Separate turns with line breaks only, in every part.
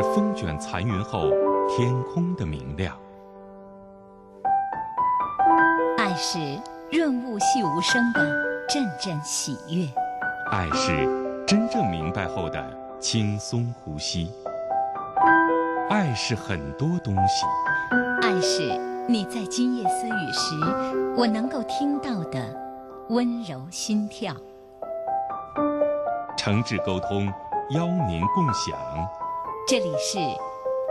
是风卷残云后天空的明亮，
爱是润物细无声的阵阵喜悦，
爱是真正明白后的轻松呼吸，爱是很多东西，
爱是你在今夜私语时我能够听到的温柔心跳。
诚挚沟通，邀您共享。
这里是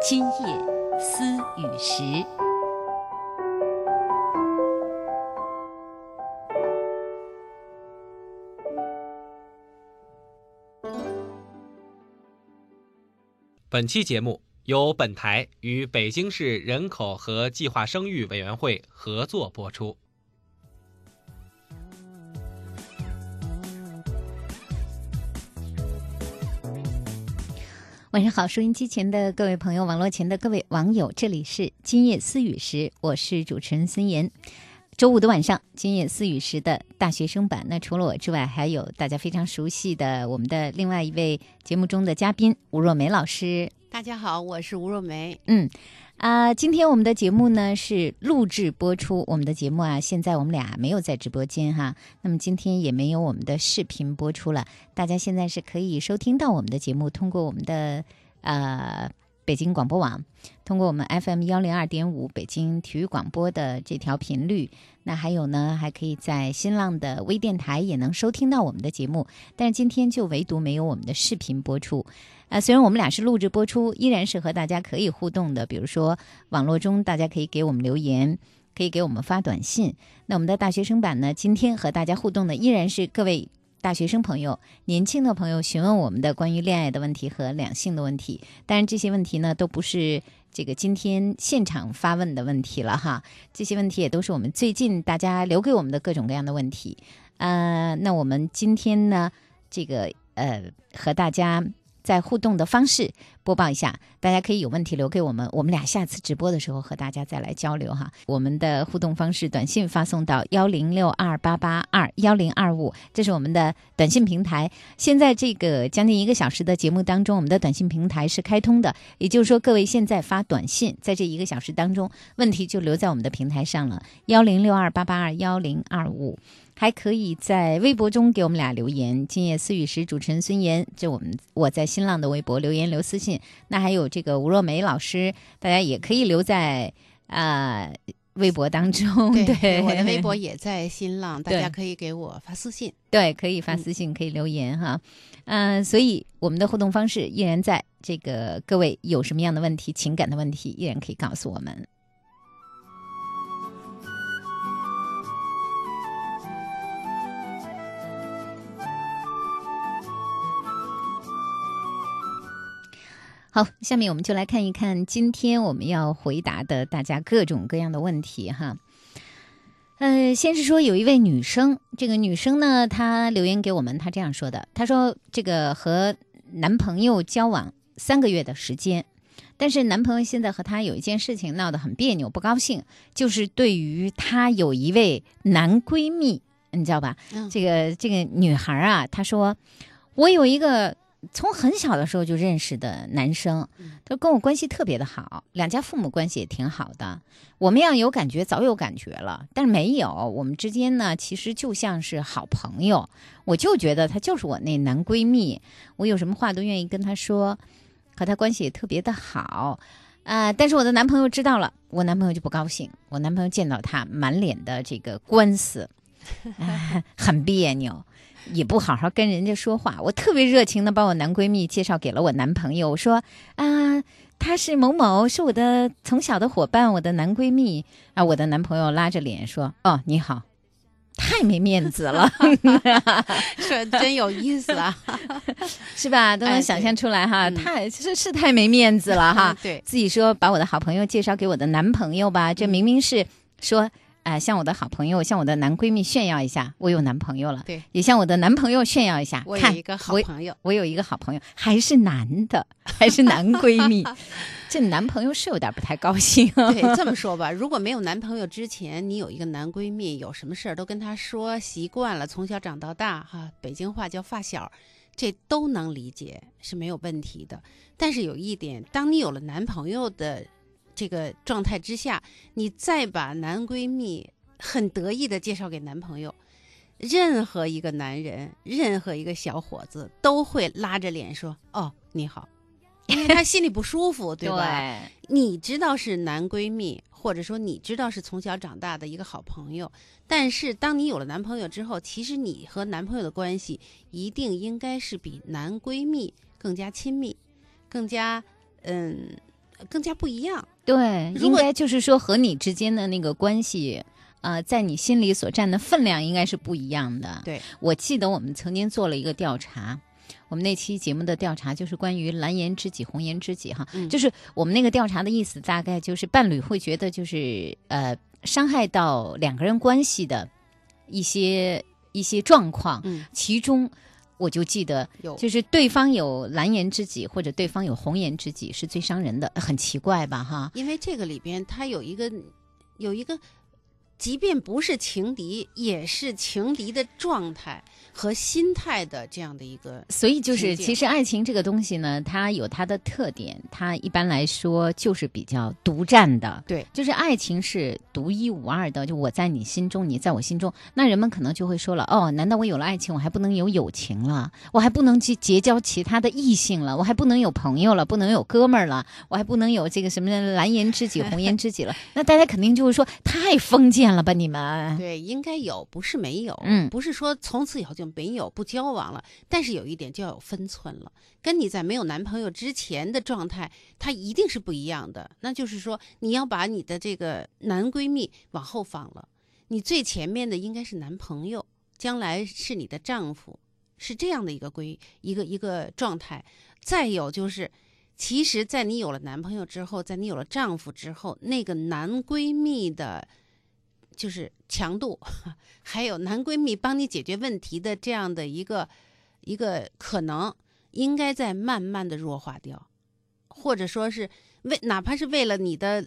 今夜思雨时。
本期节目由本台与北京市人口和计划生育委员会合作播出。
晚上好，收音机前的各位朋友，网络前的各位网友，这里是今夜思雨时，我是主持人孙岩。周五的晚上，今夜思雨时的大学生版，那除了我之外，还有大家非常熟悉的我们的另外一位节目中的嘉宾吴若梅老师。
大家好，我是吴若梅。
嗯，啊、今天我们的节目呢是录制播出。我们的节目啊，现在我们俩没有在直播间哈，那么今天也没有我们的视频播出了。大家现在是可以收听到我们的节目，通过我们的呃北京广播网，通过我们 FM 幺零二点五北京体育广播的这条频率。那还有呢，还可以在新浪的微电台也能收听到我们的节目，但是今天就唯独没有我们的视频播出。啊，虽然我们俩是录制播出，依然是和大家可以互动的。比如说，网络中大家可以给我们留言，可以给我们发短信。那我们的大学生版呢，今天和大家互动的依然是各位大学生朋友、年轻的朋友询问我们的关于恋爱的问题和两性的问题。当然，这些问题呢，都不是这个今天现场发问的问题了哈。这些问题也都是我们最近大家留给我们的各种各样的问题。呃，那我们今天呢，这个呃，和大家。在互动的方式播报一下，大家可以有问题留给我们，我们俩下次直播的时候和大家再来交流哈。我们的互动方式，短信发送到幺零六二八八二幺零二五，这是我们的短信平台。现在这个将近一个小时的节目当中，我们的短信平台是开通的，也就是说，各位现在发短信，在这一个小时当中，问题就留在我们的平台上了，幺零六二八八二幺零二五。还可以在微博中给我们俩留言。今夜思雨时，主持人孙岩，这我们我在新浪的微博留言留私信。那还有这个吴若梅老师，大家也可以留在啊、呃微博当中。对，
我的微博也在新浪，大家可以给我发私信。
对，可以发私信，可以留言哈。嗯、所以我们的互动方式依然在。这个各位有什么样的问题，情感的问题，依然可以告诉我们。好，下面我们就来看一看今天我们要回答的大家各种各样的问题哈。呃，先是说有一位女生，这个女生呢，她留言给我们，她这样说的：她说这个和男朋友交往三个月的时间，但是男朋友现在和她有一件事情闹得很别扭，不高兴，就是对于她有一位男闺蜜，你知道吧？
嗯
这个这个女孩啊，她说我有一个从很小的时候就认识的男生，他跟我关系特别的好，两家父母关系也挺好的。我们要有感觉，早有感觉了，但是没有。我们之间呢，其实就像是好朋友。我就觉得他就是我那男闺蜜，我有什么话都愿意跟他说，和他关系也特别的好。呃、但是我的男朋友知道了，我男朋友就不高兴。我男朋友见到他，满脸的这个官司，啊 很别扭。也不好好跟人家说话，我特别热情的把我男闺蜜介绍给了我男朋友，我说啊，他是某某，是我的从小的伙伴，我的男闺蜜啊。我的男朋友拉着脸说，哦，你好，太没面子了，
说真有意思啊！
是吧？都能
哎
想象出来哈，
嗯
太是是太没面子了哈。
对，
自己说把我的好朋友介绍给我的男朋友吧，这明明是说。啊、向我的好朋友，向我的男闺蜜炫耀一下，我有男朋友了。
对，
也向我的男朋友炫耀一下，
我有一个好朋友，
我有一个好朋友，还是男的，还是男闺蜜。这男朋友是有点不太高兴。
对，这么 说吧，如果没有男朋友之前，你有一个男闺蜜，有什么事儿都跟他说，习惯了，从小长到大，哈，北京话叫发小，这都能理解，是没有问题的。但是有一点，当你有了男朋友的这个状态之下，你再把男闺蜜很得意的介绍给男朋友，任何一个男人，任何一个小伙子都会拉着脸说：“哦，你好。”因为他心里不舒服，对吧？你知道是男闺蜜，或者说你知道是从小长大的一个好朋友，但是当你有了男朋友之后，其实你和男朋友的关系一定应该是比男闺蜜更加亲密，更加嗯，更加不一样。
对，应该就是说和你之间的那个关系，呃，在你心里所占的分量应该是不一样的。
对，
我记得我们曾经做了一个调查。我们那期节目的调查就是关于蓝颜知己、红颜知己哈，
嗯
就是我们那个调查的意思，大概就是伴侣会觉得就是呃伤害到两个人关系的一些一些状况，
嗯，
其中我就记得
有
就是对方有蓝颜知己或者对方有红颜知己是最伤人的，很奇怪吧哈？
因为这个里边它有一个有一个，即便不是情敌，也是情敌的状态和心态的这样的一个。
所以就是，其实爱情这个东西呢，它有它的特点，它一般来说就是比较独占的。
对，
就是爱情是独一无二的，就我在你心中，你在我心中。那人们可能就会说了，哦，难道我有了爱情，我还不能有友情了？我还不能去结交其他的异性了？我还不能有朋友了？不能有哥们儿了？我还不能有这个什么蓝颜知己、红颜知己了？那大家肯定就会说，太封建了吧，你们？
对，应该有，不是没有，
嗯
不是说从此以后就没有不交往了，但是有一点就要有分寸了，跟你在没有男朋友之前的状态，它一定是不一样的。那就是说，你要把你的这个男闺蜜往后放了，你最前面的应该是男朋友，将来是你的丈夫，是这样的一个规一个一个状态。再有就是。其实，在你有了男朋友之后，在你有了丈夫之后，那个男闺蜜的就是强度，还有男闺蜜帮你解决问题的这样的一个一个可能，应该在慢慢的弱化掉，或者说是为哪怕是为了你的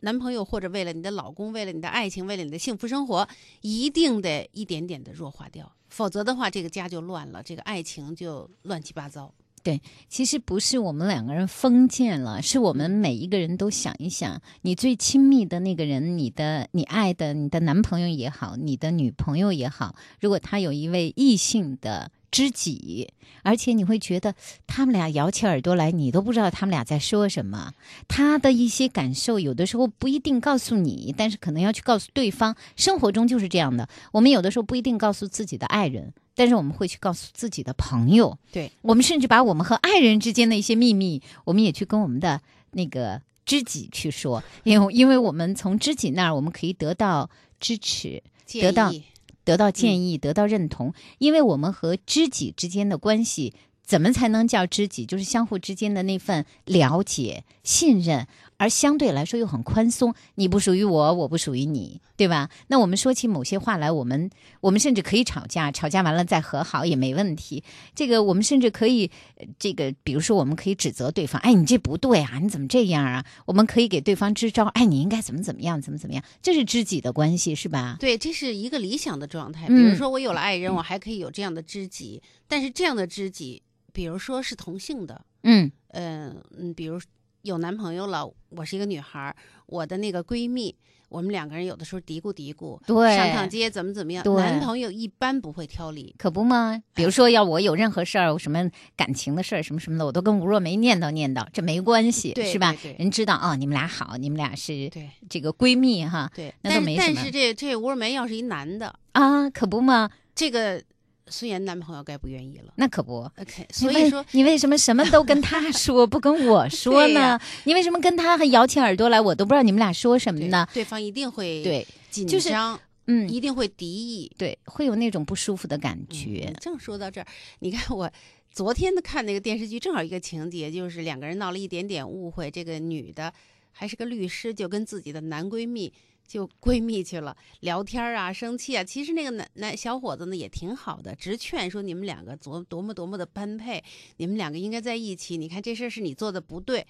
男朋友，或者为了你的老公，为了你的爱情，为了你的幸福生活，一定得一点点的弱化掉，否则的话，这个家就乱了，这个爱情就乱七八糟。
对其实不是我们两个人封建了，是我们每一个人都想一想，你最亲密的那个人，你的你爱的，你的男朋友也好，你的女朋友也好，如果他有一位异性的知己，而且你会觉得他们俩摇起耳朵来，你都不知道他们俩在说什么，他的一些感受有的时候不一定告诉你，但是可能要去告诉对方。生活中就是这样的，我们有的时候不一定告诉自己的爱人。但是我们会去告诉自己的朋友，
对
我们甚至把我们和爱人之间的一些秘密，我们也去跟我们的那个知己去说，因为因为我们从知己那儿，我们可以得到支持，得到
议
得到建议，得到认同，因为我们和知己之间的关系。怎么才能叫知己？就是相互之间的那份了解、信任，而相对来说又很宽松，你不属于我，我不属于你，对吧？那我们说起某些话来，我们我们甚至可以吵架，吵架完了再和好也没问题。这个我们甚至可以，呃这个比如说我们可以指责对方，哎，你这不对啊，你怎么这样啊？我们可以给对方支招，哎，你应该怎么怎么样，怎么怎么样，这是知己的关系，是吧？
对，这是一个理想的状态。比
嗯
如说，我有了爱人，我还可以有这样的知己，但是这样的知己，比如说是同性的，
嗯
嗯嗯，比如有男朋友了，我是一个女孩儿，我的那个闺蜜，我们两个人有的时候嘀咕嘀咕，
对
上趟街怎么怎么样，
对
男朋友一般不会挑理。
可不吗？比如说，要我有任何事儿，什么感情的事儿，什么什么的，我都跟吴若梅念叨念叨，这没关系，
对
是吧
对？对
人知道啊、你们俩好，你们俩是
对
这个闺蜜哈，
对，
那都
但但
没什么
是这这吴若梅要是一男的，
啊，可不吗？
这个孙岩男朋友该不愿意了。
那可不。
OK，所以说
你为什么什么都跟他说，不跟我 说呢？你为什么跟他还摇起耳朵来？我都不知道你们俩说什么呢？
对方一定会
对，
紧
就是
张，
嗯，
一定会敌意。
对，会有那种不舒服的感觉
嗯。正说到这儿，你看我昨天的看那个电视剧，正好一个情节，就是两个人闹了一点点误会，这个女的还是个律师，就跟自己的男闺蜜。就闺蜜去了，聊天啊，生气啊。其实那个男男小伙子呢也挺好的，直劝说你们两个多多么多么的般配，你们两个应该在一起。你看这事儿是你做的不对，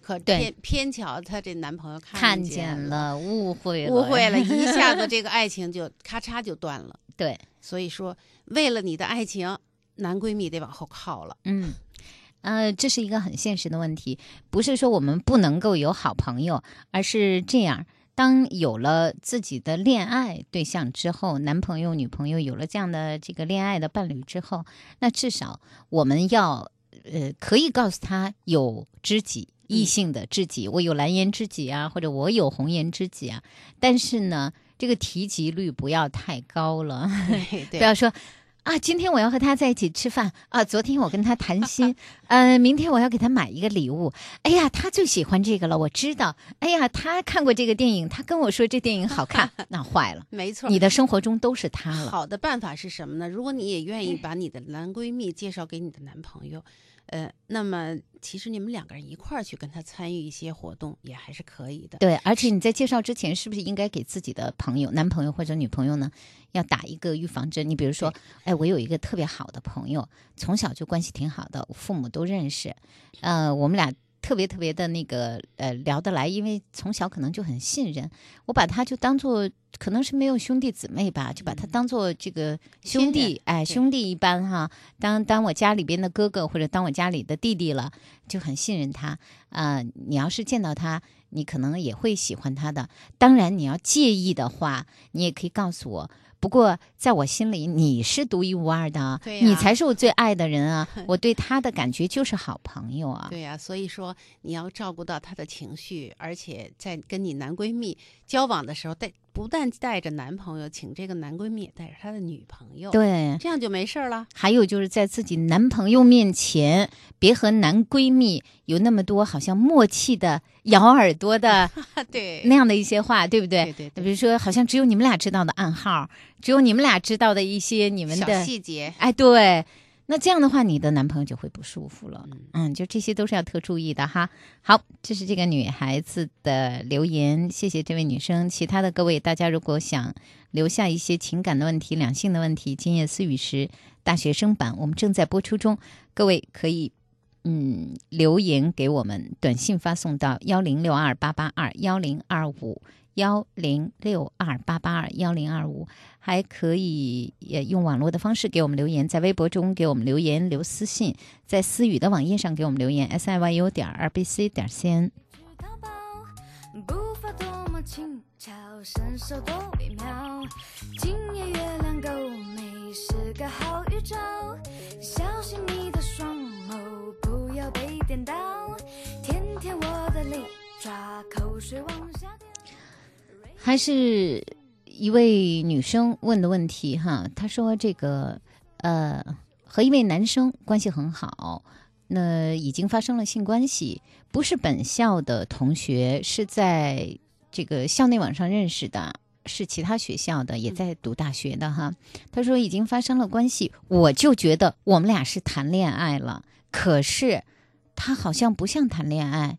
可偏偏巧她这男朋友
看
见
见了，误会了，
误会了，一 下子这个爱情就咔嚓就断了。
对，
所以说，为了你的爱情，男闺蜜得往后靠了。
嗯，呃，这是一个很现实的问题，不是说我们不能够有好朋友，而是这样。当有了自己的恋爱对象之后，男朋友、女朋友有了这样的这个恋爱的伴侣之后，那至少我们要呃可以告诉他有知己，异性的知己，我有蓝颜知己啊，或者我有红颜知己啊，但是呢，这个提及率不要太高了。不要说啊，今天我要和他在一起吃饭啊，昨天我跟他谈心，呃，明天我要给他买一个礼物。哎呀，他最喜欢这个了，我知道。哎呀，他看过这个电影，他跟我说这电影好看，那坏了，
没错。
你的生活中都是他了。
好的办法是什么呢？如果你也愿意把你的男闺蜜介绍给你的男朋友，呃，那么其实你们两个人一块儿去跟他参与一些活动也还是可以的。
对，而且你在介绍之前，是不是应该给自己的朋友、男朋友或者女朋友呢，要打一个预防针？你比如说，哎，我有一个特别好的朋友，从小就关系挺好的，我父母都认识，呃，我们俩特别特别的那个呃聊得来，因为从小可能就很信任，我把他就当做可能是没有兄弟姊妹吧，就把他当做这个兄弟
人，
哎，兄弟一般哈，当当我家里边的哥哥或者当我家里的弟弟了，就很信任他。啊、你要是见到他，你可能也会喜欢他的。当然，你要介意的话，你也可以告诉我。不过，在我心里，你是独一无二的啊，
对呀
你才是我最爱的人啊！我对他的感觉就是好朋友啊。
对呀、所以说你要照顾到他的情绪，而且在跟你男闺蜜交往的时候，带不但带着男朋友，请这个男闺蜜也带着他的女朋友，，
对，
这样就没事儿了。
还有就是在自己男朋友面前，别和男闺蜜有那么多好像默契的咬耳朵的
对
那样的一些话，对不对？
对对对
比如说，好像只有你们俩知道的暗号，只有你们俩知道的一些你们
小
的
细节，
哎，对，那这样的话，你的男朋友就会不舒服了。
嗯
嗯，就这些都是要特注意的哈。好，这是这个女孩子的留言，谢谢这位女生。其他的各位，大家如果想留下一些情感的问题、两性的问题，今夜思雨时大学生版我们正在播出中，各位可以。嗯，留言给我们，短信发送到幺零六二八八二幺零二五幺零六二八八二幺零二五，还可以也用网络的方式给我们留言，在微博中给我们留言留私信，在思雨的网页上给我们留言 s i y u 点 r b c 点 c n。
淘宝，步伐多么轻巧，身手多微妙。今夜月亮够美，是个好预兆。小心你的双眸，不要被电到。舔舔我的利爪，口水往下掉。
还是一位女生问的问题哈，她说这个呃和一位男生关系很好，那已经发生了性关系，不是本校的同学，是在这个校内网上认识的。是其他学校的，也在读大学的哈。她说已经发生了关系，我就觉得我们俩是谈恋爱了。可是他好像不像谈恋爱，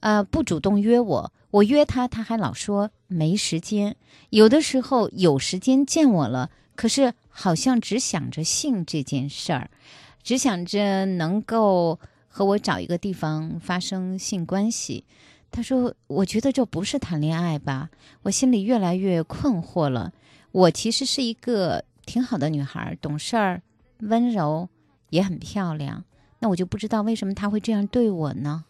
呃，不主动约我，我约他，他还老说没时间。有的时候有时间见我了，可是好像只想着性这件事儿，只想着能够和我找一个地方发生性关系。他说：“我觉得这不是谈恋爱吧？”我心里越来越困惑了。我其实是一个挺好的女孩，懂事儿、温柔，也很漂亮。那我就不知道为什么他会这样对我呢？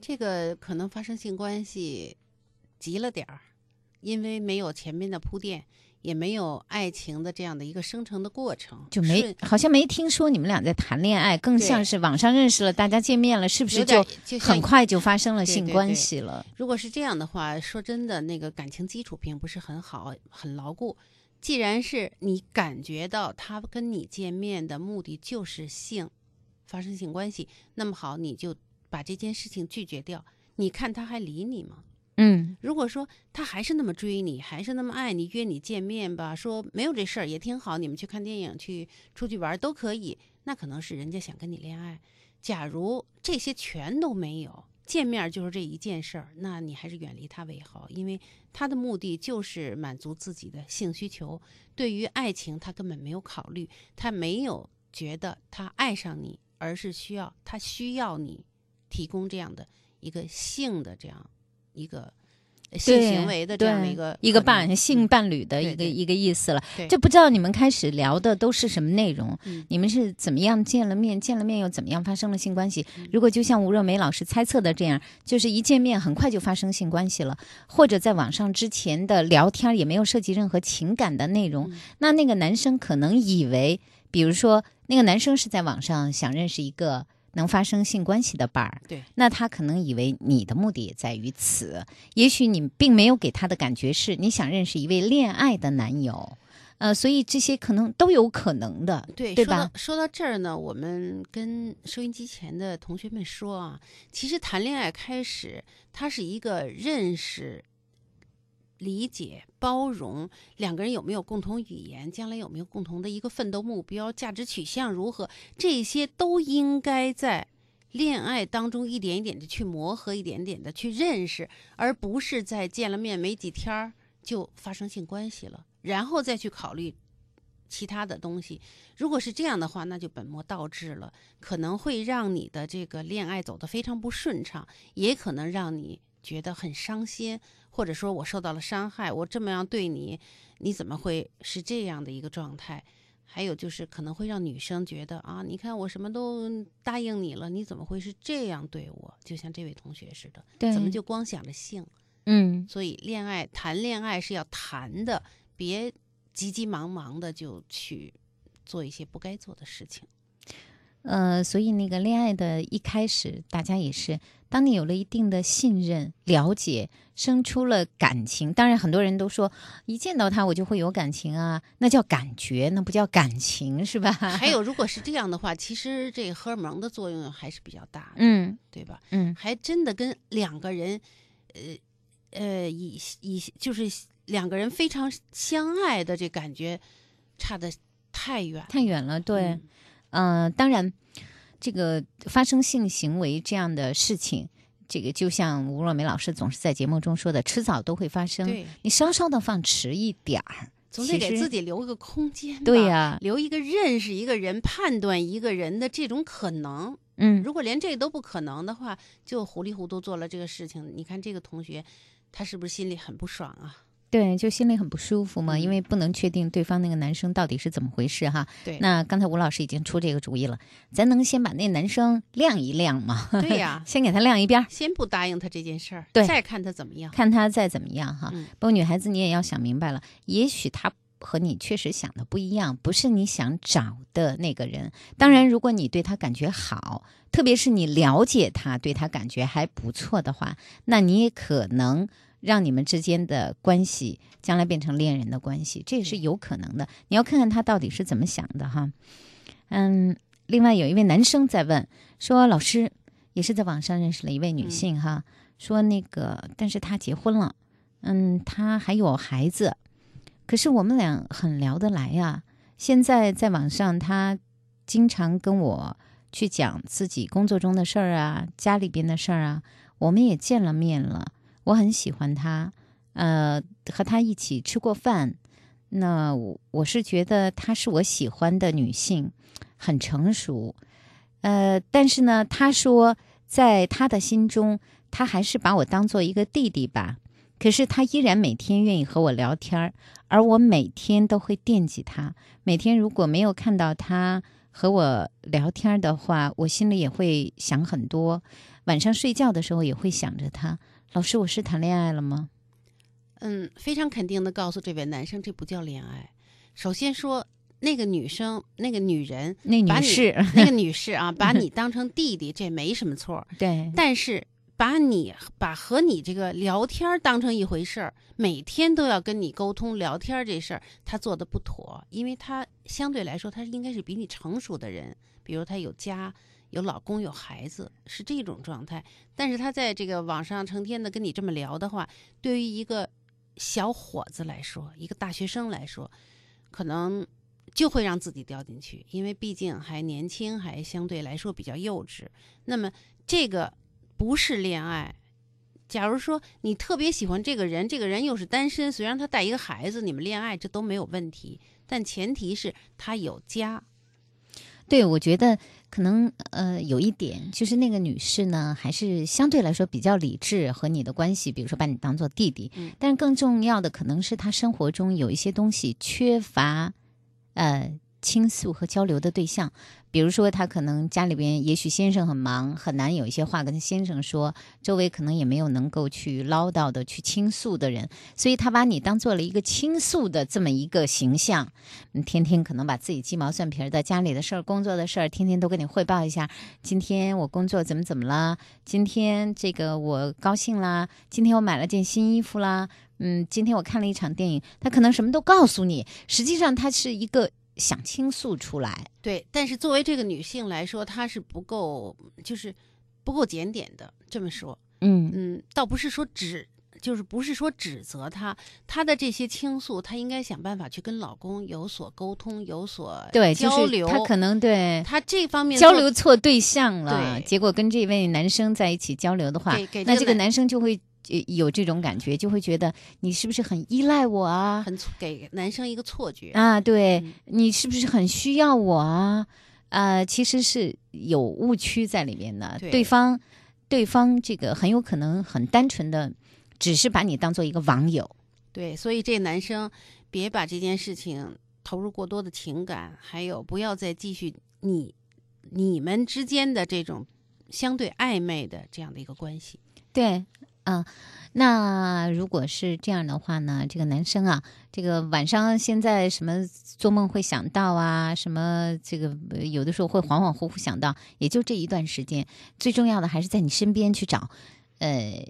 这个可能发生性关系急了点儿，因为没有前面的铺垫，也没有爱情的这样的一个生成的过程，
就没好像没听说你们俩在谈恋爱，更像是网上认识了，大家见面了，是不是就很快就发生了性关
对对对
系了？
如果是这样的话，说真的，那个感情基础并不是很好，很牢固。既然是你感觉到他跟你见面的目的就是性，发生性关系，那么好，你就把这件事情拒绝掉。你看他还理你吗？
嗯
如果说他还是那么追你，还是那么爱你，约你见面吧，说没有这事儿也挺好，你们去看电影、去出去玩儿都可以，那可能是人家想跟你恋爱。假如这些全都没有，见面就是这一件事儿，那你还是远离他为好，因为他的目的就是满足自己的性需求，对于爱情他根本没有考虑，他没有觉得他爱上你，而是需要他需要你提供这样的一个性的这样一个呃性行为的这样的一个
一个伴性
嗯
伴侣的一个一个意思了。
对
这不知道你们开始聊的都是什么内容？
嗯
你们是怎么样见了面？见了面又怎么样发生了性关系？
嗯
如果就像吴若梅老师猜测的这样，就是一见面很快就发生性关系了，或者在网上之前的聊天也没有涉及任何情感的内容，
嗯
那那个男生可能以为，比如说那个男生是在网上想认识一个。能发生性关系的伴儿，
对，
那他可能以为你的目的也在于此，也许你并没有给他的感觉是你想认识一位恋爱的男友，呃，所以这些可能都有可能的，
对，
对吧？
说到？说到这儿呢，我们跟收音机前的同学们说啊，其实谈恋爱开始，它是一个认识、理解、包容，两个人有没有共同语言，将来有没有共同的一个奋斗目标、价值取向如何，这些都应该在恋爱当中一点一点的去磨合，一点点的去认识，而不是在见了面没几天儿就发生性关系了，然后再去考虑其他的东西。如果是这样的话，那就本末倒置了，可能会让你的这个恋爱走得非常不顺畅，也可能让你觉得很伤心，或者说我受到了伤害，我这么样对你，你怎么会是这样的一个状态？还有就是可能会让女生觉得啊，你看我什么都答应你了，你怎么会是这样对我？就像这位同学似的，
对
怎么就光想着性？
嗯，
所以恋爱谈恋爱是要谈的，别急急忙忙的就去做一些不该做的事情。
呃，所以那个恋爱的一开始，大家也是，当你有了一定的信任、了解，生出了感情。当然，很多人都说，一见到他我就会有感情啊，那叫感觉，那不叫感情，是吧？
还有，如果是这样的话，其实这荷尔蒙的作用还是比较大的，
嗯
对吧？
嗯
还真的跟两个人，呃呃，以以就是两个人非常相爱的这感觉，差的太远
太远了，对。
嗯
呃，当然，这个发生性行为这样的事情，这个就像吴若梅老师总是在节目中说的，迟早都会发生。
对，
你稍稍的放迟一点儿，
总得给自己留个空间，
对呀
留一个认识一个人、判断一个人的这种可能。
嗯，
如果连这都不可能的话，就糊里糊涂做了这个事情，你看这个同学，他是不是心里很不爽啊？
对，就心里很不舒服嘛，
嗯
因为不能确定对方那个男生到底是怎么回事哈。
对
那刚才吴老师已经出这个主意了，咱能先把那男生晾一晾吗？
对呀
先给他晾一边儿，
先不答应他这件事儿，
对
再看他怎么样。
看他再怎么样哈。
嗯
不过女孩子你也要想明白了，也许他和你确实想的不一样，不是你想找的那个人。当然，如果你对他感觉好，特别是你了解他，对他感觉还不错的话，那你也可能让你们之间的关系将来变成恋人的关系，这也是有可能的。你要看看他到底是怎么想的哈。嗯，另外有一位男生在问说，老师也是在网上认识了一位女性哈，说那个，但是她结婚了，嗯，她还有孩子，可是我们俩很聊得来呀。现在在网上，她经常跟我去讲自己工作中的事儿啊，家里边的事儿啊。我们也见了面了，我很喜欢他，呃，和他一起吃过饭。那我我是觉得她是我喜欢的女性，很成熟。呃，但是呢，他说在他的心中，他还是把我当做一个弟弟吧。可是他依然每天愿意和我聊天儿，而我每天都会惦记他。每天如果没有看到他和我聊天的话，我心里也会想很多。晚上睡觉的时候也会想着他。老师，我是谈恋爱了吗？
嗯，非常肯定的告诉这位男生，这不叫恋爱。首先说，那个女生，那个女人，
那女士，
那个女士啊，把你当成弟弟，这没什么错儿。
对，
但是把你把和你这个聊天当成一回事儿，每天都要跟你沟通聊天这事儿，他做的不妥，因为他相对来说，他应该是比你成熟的人，比如他有家。有老公有孩子是这种状态，但是他在这个网上成天的跟你这么聊的话，对于一个小伙子来说，一个大学生来说，可能就会让自己掉进去，因为毕竟还年轻，还相对来说比较幼稚。那么这个不是恋爱。假如说你特别喜欢这个人，这个人又是单身，虽然他带一个孩子，你们恋爱这都没有问题，但前提是他有家。
对，我觉得可能呃有一点，就是那个女士呢，还是相对来说比较理智，和你的关系，比如说把你当做弟弟。
嗯
但是更重要的可能是她生活中有一些东西缺乏，呃倾诉和交流的对象。比如说，他可能家里边也许先生很忙，很难有一些话跟先生说，周围可能也没有能够去唠叨的、去倾诉的人，所以他把你当做了一个倾诉的这么一个形象。天天可能把自己鸡毛蒜皮的家里的事儿、工作的事儿，天天都跟你汇报一下。今天我工作怎么怎么了？今天这个我高兴啦，今天我买了件新衣服啦。嗯，今天我看了一场电影，他可能什么都告诉你，实际上他是一个想倾诉出来。
对，但是作为这个女性来说，她是不够，就是不够检点的。这么说，
嗯
嗯，倒不是说指，就是不是说指责她，她的这些倾诉，她应该想办法去跟老公有所沟通，有所
对，就是
交流。
她可能对
她这方面
交流错对象了，
对
结果跟这位男生在一起交流的话那这个
男
男生就会呃有这种感觉，就会觉得你是不是很依赖我啊？
很给男生一个错觉。
啊，对、
嗯
你是不是很需要我啊？呃，其实是有误区在里面的。
对
对方，对方这个很有可能很单纯的，只是把你当做一个网友。
对，所以这男生别把这件事情投入过多的情感，还有不要再继续你你们之间的这种相对暧昧的这样的一个关系。
对，啊、那如果是这样的话呢，这个男生啊，这个晚上现在什么做梦会想到啊，什么这个有的时候会恍恍惚惚想到，也就这一段时间。最重要的还是在你身边去找，呃，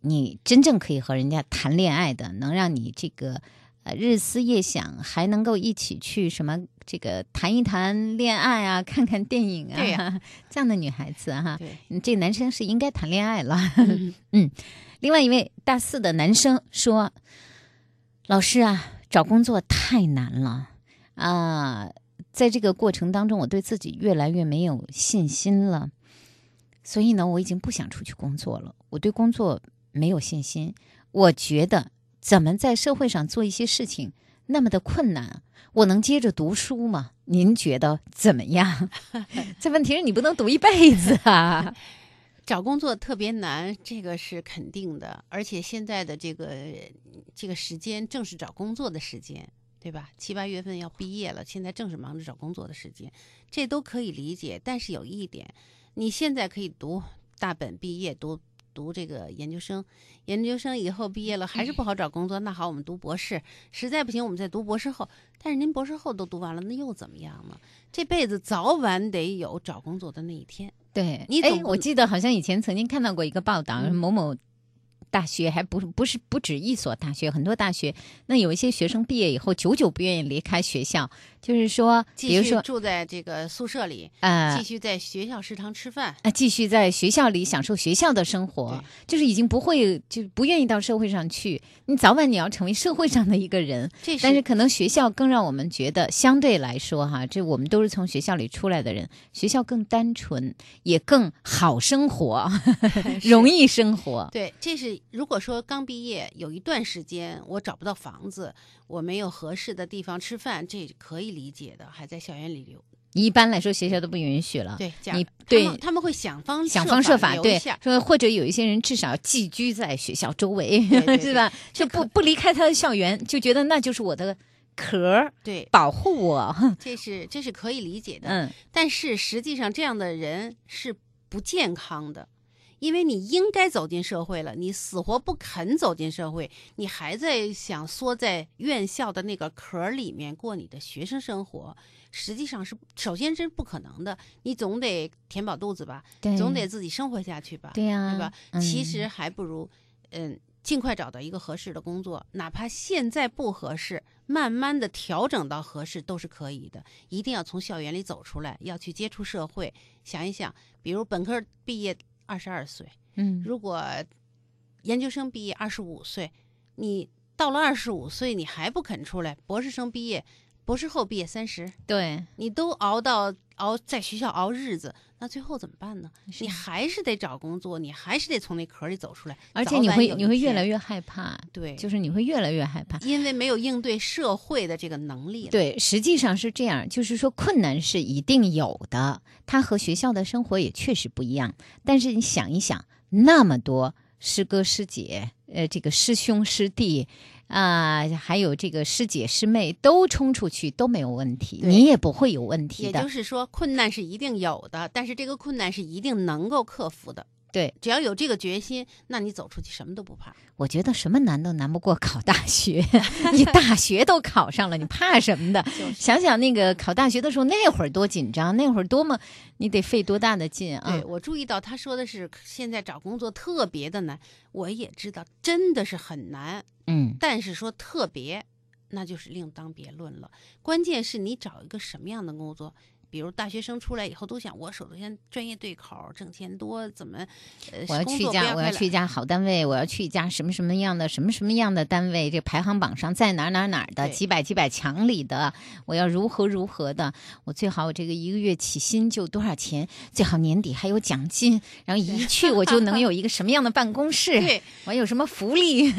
你真正可以和人家谈恋爱的，能让你这个呃日思夜想，还能够一起去什么这个谈一谈恋爱啊，看看电影啊，这样的女孩子哈、这男生是应该谈恋爱了。
嗯
嗯，另外一位大四的男生说：“老师啊，找工作太难了啊！在这个过程当中，我对自己越来越没有信心了，所以呢，我已经不想出去工作了。我对工作没有信心，我觉得怎么在社会上做一些事情那么的困难，我能接着读书吗？您觉得怎么样？这问题是你不能读一辈子啊。”
找工作特别难，这个是肯定的。而且现在的这个这个时间正是找工作的时间，对吧？七八月份要毕业了，现在正是忙着找工作的时间，这都可以理解。但是有一点，你现在可以读大本毕业，读读这个研究生，研究生以后毕业了还是不好找工作，那好，我们读博士，实在不行我们再读博士后。但是您博士后都读完了，那又怎么样呢？这辈子早晚得有找工作的那一天。
对哎
你哎，
我记得好像以前曾经看到过一个报道，
嗯
某某大学还不是不是不止一所大学，很多大学，那有一些学生毕业以后久久不愿意离开学校，就是说，比
继续
如说
住在这个宿舍里，
呃
继续在学校食堂吃饭。
啊，继续在学校里享受学校的生活，就是已经不会就不愿意到社会上去。你早晚你要成为社会上的一个人，
这是。
但是可能学校更让我们觉得，相对来说哈，这我们都是从学校里出来的人，学校更单纯，也更好生活，容易生活。
对，这是如果说刚毕业有一段时间我找不到房子，我没有合适的地方吃饭，这可以理解的，还在校园里留。
一般来说，学校都不允许了。
对，家
你
他
对
们他们会想方
想方设法，对说或者有一些人至少寄居在学校周围，是吧？就不不离开他的校园，就觉得那就是我的壳儿，
对，
保护我。
这是这是可以理解的。
嗯，
但是实际上这样的人是不健康的。因为你应该走进社会了，你死活不肯走进社会，你还在想缩在院校的那个壳里面过你的学生生活，实际上是首先这是不可能的。你总得填饱肚子吧，
对
总得自己生活下去吧，
对呀
对吧？
嗯
其实还不如，嗯，尽快找到一个合适的工作，哪怕现在不合适，慢慢的调整到合适都是可以的。一定要从校园里走出来，要去接触社会。想一想，比如本科毕业二十二岁，
嗯，
如果研究生毕业二十五岁，你到了二十五岁你还不肯出来，博士生毕业，博士后毕业三十，
对，
你都熬到熬在学校熬日子，那最后怎么办呢？你还是得找工作，你还是得从那壳里走出来，
而且你会你会越来越害怕，
对，
就是你会越来越害怕。
因为没有应对社会的这个能力。
对，实际上是这样，就是说困难是一定有的，它和学校的生活也确实不一样。但是你想一想，那么多师哥师姐，呃，这个师兄师弟。啊、还有这个师姐师妹都冲出去都没有问题，你也不会有问题的。
也就是说，困难是一定有的，但是这个困难是一定能够克服的。
对，
只要有这个决心，那你走出去什么都不怕。
我觉得什么难都难不过考大学，你大学都考上了，你怕什么的？想想那个考大学的时候，那会儿多紧张，那会儿多么你得费多大的劲啊！
对我注意到他说的是现在找工作特别的难，我也知道真的是很难，
嗯，
但是说特别，那就是另当别论了。关键是你找一个什么样的工作。比如大学生出来以后都想，我首先专业对口，挣钱多，怎么，呃，
我要去一家，我要去一家好单位，我要去一家什么什么样的什么什么样的单位，这排行榜上在哪儿哪儿哪儿的几百几百强里的，我要如何如何的，我最好我这个一个月起薪就多少钱，最好年底还有奖金，然后一去我就能有一个什么样的办公室，
对，
我有什么福利，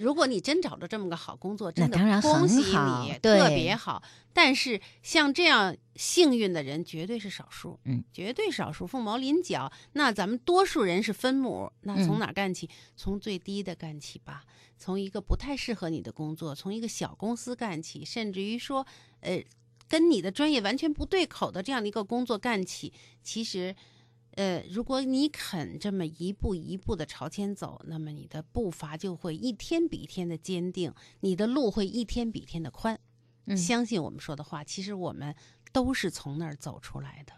如果你真找着这么个好工作，真的
那当然很
恭喜
好
特别好。但是像这样幸运的人绝对是少数，
嗯，
绝对少数，凤毛麟角。那咱们多数人是分母，那从
嗯
哪儿干起？从最低的干起吧，从一个不太适合你的工作，从一个小公司干起，甚至于说，呃，跟你的专业完全不对口的这样的一个工作干起，其实。呃，如果你肯这么一步一步的朝前走，那么你的步伐就会一天比一天的坚定，你的路会一天比一天的宽。
嗯
相信我们说的话，其实我们都是从那儿走出来的，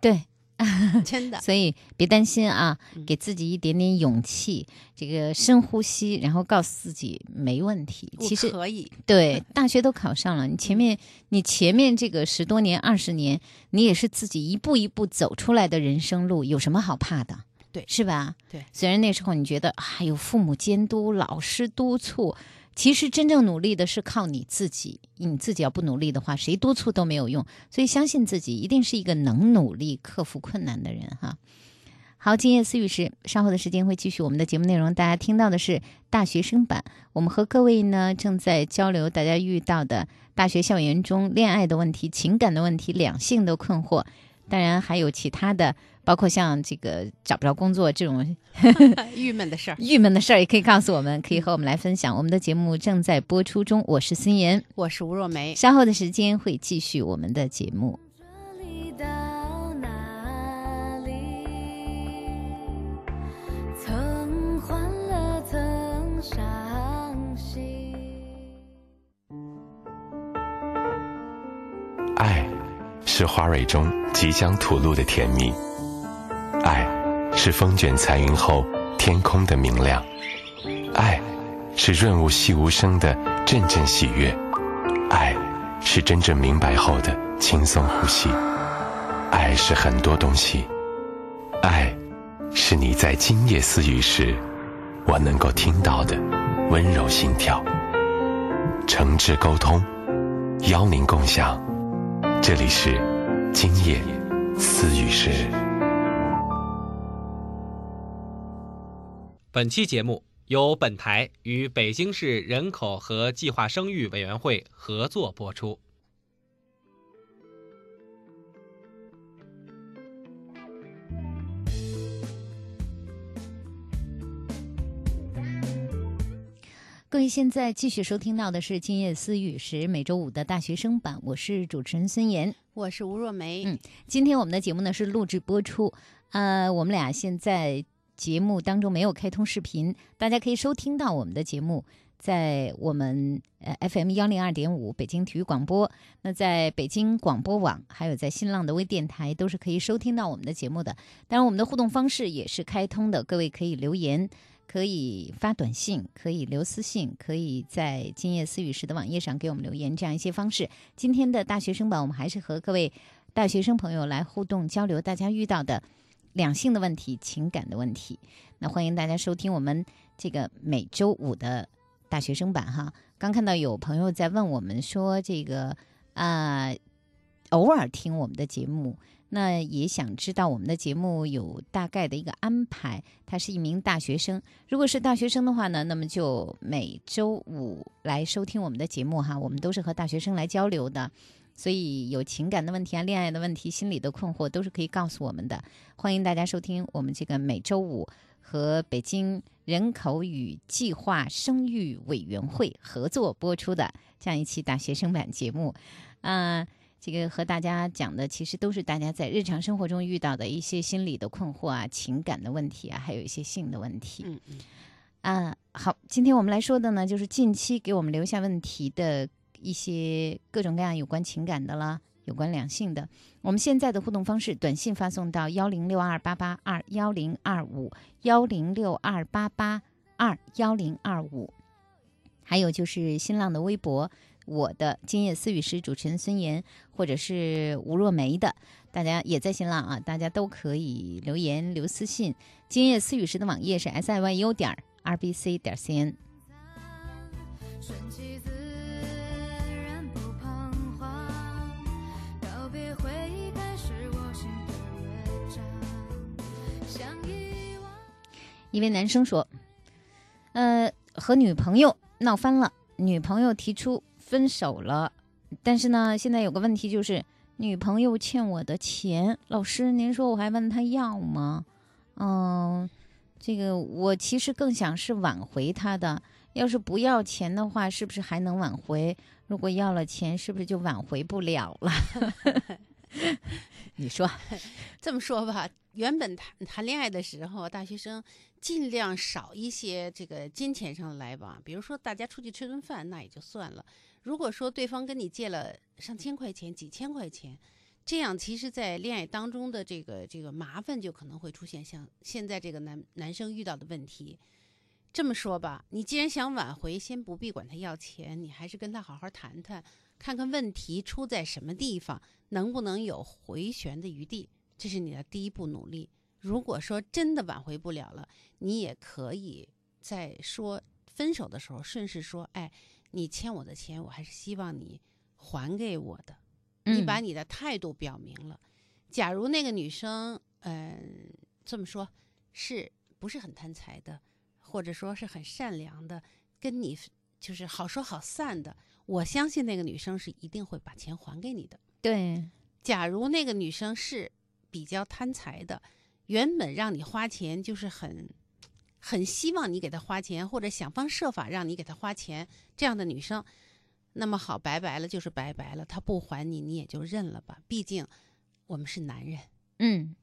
对。
真的。
所以别担心啊，
嗯
给自己一点点勇气，这个深呼吸，然后告诉自己没问题。其实
可以，
对，大学都考上了，你前面你前面这个十多年、二十年，你也是自己一步一步走出来的人生路，有什么好怕的？
对
是吧？
对
虽然那时候你觉得啊，有父母监督、老师督促，其实真正努力的是靠你自己。你自己要不努力的话，谁督促都没有用。所以相信自己，一定是一个能努力克服困难的人哈。好，今夜思雨时，稍后的时间会继续我们的节目内容。大家听到的是大学生版，我们和各位呢正在交流大家遇到的大学校园中恋爱的问题、情感的问题、两性的困惑，当然还有其他的，包括像这个找不着工作这种
郁闷的事儿。
郁闷的事儿，也可以告诉我们，可以和我们来分享。我们的节目正在播出中，我是孙岩，
我是吴若梅。
稍后的时间会继续我们的节目。
到哪里？曾欢乐，曾伤心。
爱，是花蕊中即将吐露的甜蜜；爱，是风卷残云后天空的明亮；爱是润物细无声的阵阵喜悦，爱是真正明白后的轻松呼吸，爱是很多东西，爱是你在今夜私语时，我能够听到的温柔心跳。诚挚沟通，邀您共享。这里是今夜私语时。
本期节目由本台与北京市人口和计划生育委员会合作播出。
各位现在继续收听到的是《今夜思语时》每周五的大学生版，我是主持人孙岩，
我是吴若梅。
嗯，今天我们的节目呢是录制播出，呃，我们俩现在节目当中没有开通视频，大家可以收听到我们的节目，在我们呃 FM 幺零二点五北京体育广播，那在北京广播网，还有在新浪的微电台都是可以收听到我们的节目的。当然，我们的互动方式也是开通的，各位可以留言。可以发短信，可以留私信，可以在今夜思语时的网页上给我们留言，这样一些方式。今天的大学生版，我们还是和各位大学生朋友来互动交流，大家遇到的两性的问题、情感的问题。那欢迎大家收听我们这个每周五的大学生版哈。刚看到有朋友在问我们说，这个啊，偶尔听我们的节目。那也想知道我们的节目有大概的一个安排。他是一名大学生，如果是大学生的话呢，那么就每周五来收听我们的节目哈。我们都是和大学生来交流的，所以有情感的问题啊、恋爱的问题、心理的困惑都是可以告诉我们的。欢迎大家收听我们这个每周五和北京人口与计划生育委员会合作播出的这样一期大学生版节目，啊。这个和大家讲的，其实都是大家在日常生活中遇到的一些心理的困惑啊、情感的问题啊，还有一些性的问题。
嗯嗯。
啊，好，今天我们来说的呢，就是近期给我们留下问题的一些各种各样有关情感的啦，有关两性的。我们现在的互动方式，短信发送到幺零六二八八二幺零二五幺零六二八八二幺零二五，还有就是新浪的微博。我的今夜思语师主持人孙岩，或者是吴若梅的，大家也在新浪啊，大家都可以留言留私信。今夜思语时的网页是 s i y u 点 r b c 点 c n。一位男生说：“呃，和女朋友闹翻了，女朋友提出。”分手了，但是呢，现在有个问题就是，女朋友欠我的钱，老师，您说我还问他要吗？嗯，这个我其实更想是挽回他的。要是不要钱的话，是不是还能挽回？如果要了钱，是不是就挽回不了了？你说，
这么说吧，原本谈谈恋爱的时候，大学生尽量少一些这个金钱上的来往，比如说大家出去吃顿饭，那也就算了。如果说对方跟你借了上千块钱、几千块钱，这样其实，在恋爱当中的这个这个麻烦就可能会出现，像现在这个男男生遇到的问题。这么说吧，你既然想挽回，先不必管他要钱，你还是跟他好好谈谈，看看问题出在什么地方，能不能有回旋的余地，这是你的第一步努力。如果说真的挽回不了了，你也可以在说分手的时候顺势说，哎。你欠我的钱，我还是希望你还给我的。你把你的态度表明了。假如那个女生，嗯，这么说，是不是很贪财的，或者说是很善良的，跟你就是好说好散的，我相信那个女生是一定会把钱还给你的。
对，
假如那个女生是比较贪财的，原本让你花钱就是很。很希望你给他花钱，或者想方设法让你给他花钱，这样的女生，那么好，拜拜了就是拜拜了，他不还你，你也就认了吧。毕竟我们是男人，
嗯，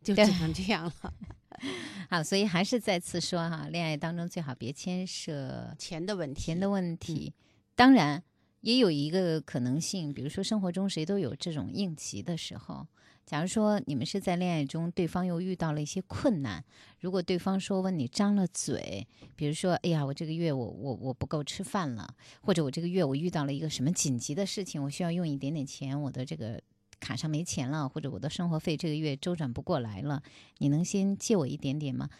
就只能这样了。
好，所以还是再次说哈，恋爱当中最好别牵涉
钱的问题。
钱的问题，当然也有一个可能性，比如说生活中谁都有这种应急的时候。假如说你们是在恋爱中，对方又遇到了一些困难，如果对方说问你张了嘴，比如说，哎呀，我这个月我我我不够吃饭了，或者我这个月我遇到了一个什么紧急的事情，我需要用一点点钱，我的这个卡上没钱了，或者我的生活费这个月周转不过来了，你能先借我一点点吗？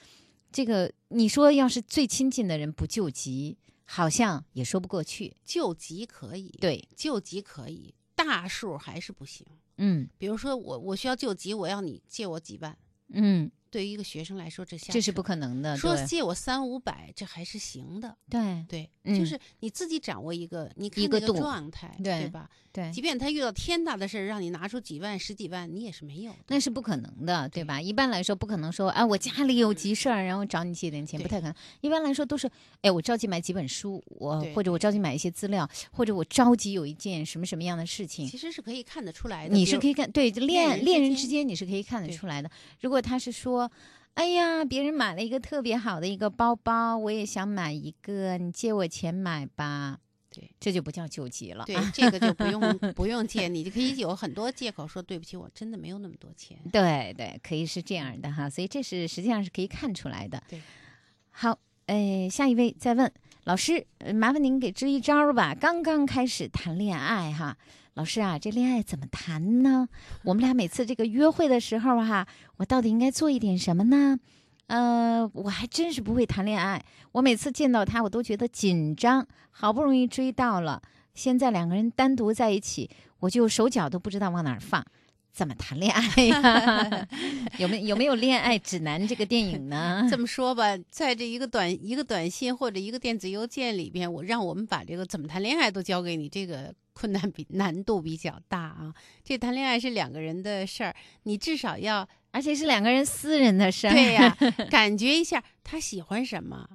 这个你说要是最亲近的人不救急，好像也说不过去。
救急可以，
对，
救急可以，大数还是不行。
嗯
比如说我我需要救急，我要你借我几万，
嗯，
对于一个学生来说，这下
这是不可能的。
说借我三五百，这还是行的。
对
对，
嗯
就是你自己掌握一个你看那
一个
状态，
对
对吧？
对
即便他遇到天大的事儿，让你拿出几万、十几万，你也是没有。
那是不可能的，对吧？一般来说不可能说，啊，我家里有急事儿，然后找你借点钱，不太可能。一般来说都是，哎，我着急买几本书，我或者我着急买一些资料，或者我着急有一件什么什么样的事情
其，实是可以看得出来的。
你是可以看对恋
恋人之
间你是可以看得出来的。如果他是说，哎呀，别人买了一个特别好的一个包包，我也想买一个，你借我钱买吧。
对，
这就不叫救急了。
对这个就不用 不用借，你就可以有很多借口说对不起，我真的没有那么多钱。
对对，可以是这样的哈，所以这是实际上是可以看出来的。
对，
好，呃，下一位再问老师，呃麻烦您给支一招吧。刚刚开始谈恋爱哈，老师啊，这恋爱怎么谈呢？我们俩每次这个约会的时候哈，我到底应该做一点什么呢？呃，我还真是不会谈恋爱，我每次见到他，我都觉得紧张。好不容易追到了，现在两个人单独在一起，我就手脚都不知道往哪儿放。怎么谈恋爱呀？有没有有没有恋爱指南这个电影呢？
这么说吧，在这一个短一个短信或者一个电子邮件里边，我让我们把这个怎么谈恋爱都交给你，这个困难比难度比较大啊。这谈恋爱是两个人的事儿，你至少要
而且是两个人私人的事儿。
对呀、感觉一下他喜欢什么，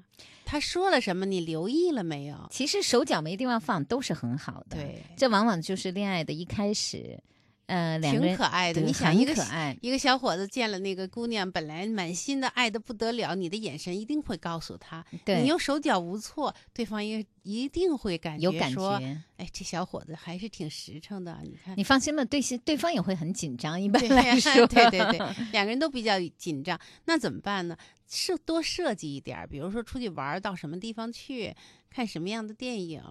他说了什么，你留意了没有？
其实手脚没地方放都是很好的。
对，
这往往就是恋爱的一开始。呃，两个人
挺可爱的。你想一个
可爱，
一个小伙子见了那个姑娘，本来满心的爱的不得了，你的眼神一定会告诉他，
对
你又手脚无措，对方也一定会感
有感
觉说，哎，这小伙子还是挺实诚的。你看，
你放心吧，对是对方也会很紧张。一般
对
来说，
对对对，两个人都比较紧张，那怎么办呢？设多设计一点，比如说出去玩到什么地方去，看什么样的电影，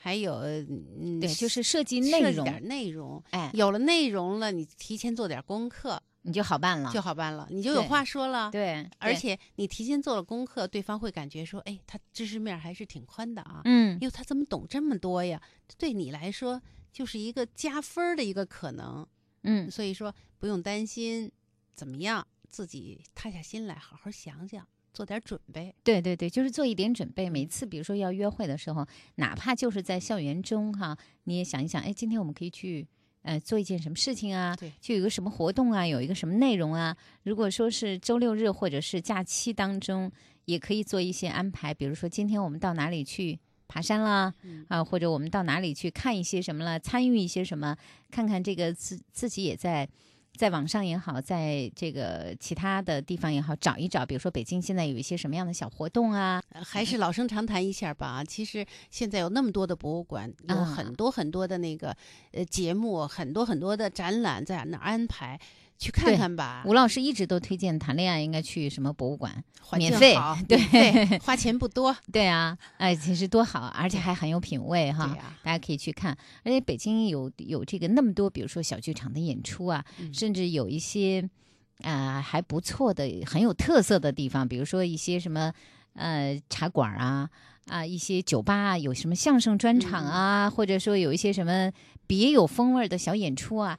还有嗯，
对，就是设计内容，
计点内容。
哎，
有了内容了，你提前做点功课
你就好办了。
就好办了，你就有话说了。
对，对，
而且你提前做了功课，对方会感觉说，哎，他知识面还是挺宽的啊。
嗯，
哟，他怎么懂这么多呀？对你来说就是一个加分儿的一个可能。
嗯，
所以说不用担心怎么样，自己踏下心来，好好想想，做点准备。
对对对，就是做一点准备。每次比如说要约会的时候，哪怕就是在校园中哈，你也想一想，哎，今天我们可以去呃做一件什么事情啊？
对
就有一个什么活动啊，有一个什么内容啊。如果说是周六日或者是假期当中，也可以做一些安排，比如说今天我们到哪里去。爬山啦，
嗯
啊，或者我们到哪里去看一些什么了，参与一些什么，看看这个自自己也在在网上也好，在这个其他的地方也好，找一找，比如说北京现在有一些什么样的小活动啊，
呃还是老生常谈一下吧。其实现在有那么多的博物馆，有
啊
很多很多的那个呃节目，很多很多的展览在那儿安排，去看看吧。
吴老师一直都推荐谈恋爱应该去什么博物馆，免费
好，
对
花钱不多。
对啊，哎，其实多好，而且还很有品位哈，大家可以去看。而且北京有有这个那么多，比如说小剧场的演出啊，
嗯
甚至有一些啊、还不错的、很有特色的地方，比如说一些什么呃茶馆啊。啊，一些酒吧啊，有什么相声专场
嗯
啊，或者说有一些什么别有风味儿的小演出啊，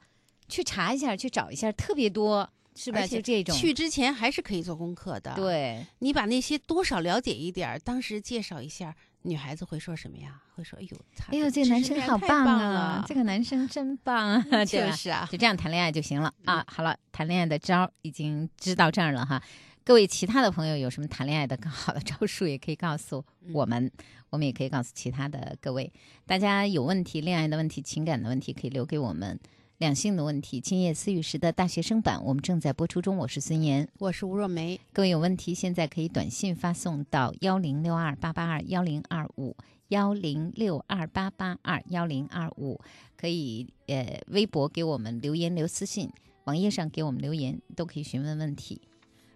去查一下，去找一下，特别多，是吧？就这种。
去之前还是可以做功课的。，
对，
你把那些多少了解一点儿，当时介绍一下，女孩子会说什么呀？会说：“哎呦，
哎呦，这
个
男生好棒
棒
啊！”这个男生真棒
就是啊，
就这样谈恋爱就行了
嗯
啊。好了，谈恋爱的招儿已经知道这儿了哈。各位其他的朋友有什么谈恋爱的更好的招数，也可以告诉
嗯
我们，我们也可以告诉其他的各位。大家有问题，恋爱的问题、情感的问题，可以留给我们。两性的问题，今夜思雨时的大学生版，我们正在播出中。我是孙岩，
我是吴若梅。
各位有问题，现在可以短信发送到幺零六二八八二幺零二五幺零六二八八二幺零二五，可以呃微博给我们留言留私信，网页上给我们留言，都可以询问问题。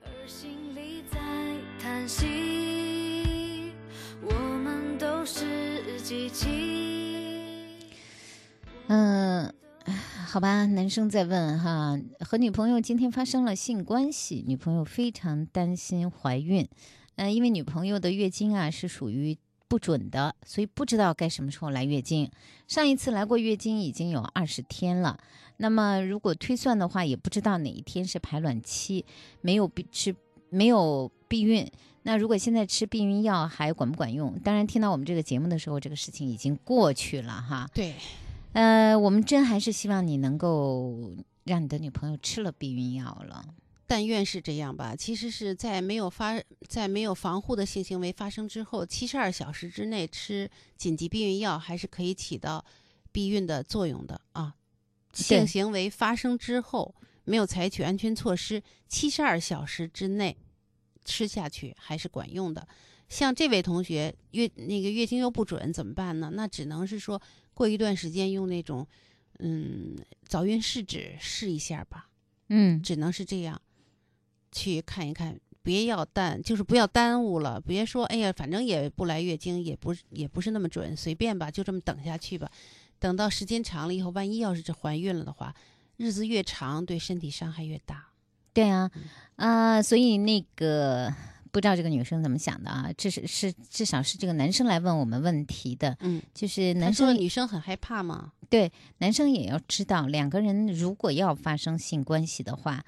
而心里在叹息，我们都是机器。
好吧，男生在问哈，和女朋友今天发生了性关系，女朋友非常担心怀孕，嗯、因为女朋友的月经啊是属于不准的，所以不知道该什么时候来月经。上一次来过月经已经有二十天了，那么如果推算的话，也不知道哪一天是排卵期，没有避吃没有避孕。那如果现在吃避孕药还管不管用？当然，听到我们这个节目的时候，这个事情已经过去了哈。
对，
呃，我们真还是希望你能够让你的女朋友吃了避孕药了。
但愿是这样吧。其实是在没有发在没有防护的性行为发生之后，七十二小时之内吃紧急避孕药还是可以起到避孕的作用的啊。性行为发生之后没有采取安全措施，七十二小时之内吃下去还是管用的。像这位同学月那个月经又不准怎么办呢？那只能是说过一段时间用那种嗯早孕试纸试一下吧。
嗯，
只能是这样，去看一看，别要耽，就是不要耽误了，别说哎呀，反正也不来月经，也不也不是那么准，随便吧，就这么等下去吧。等到时间长了以后，万一要是这怀孕了的话，日子越长，对身体伤害越大。
对啊，啊、所以那个不知道这个女生怎么想的啊？至是是至少是这个男生来问我们问题的，
嗯，
就是男生
女生很害怕嘛，
对男生也要知道，两个人如果要发生性关系的话，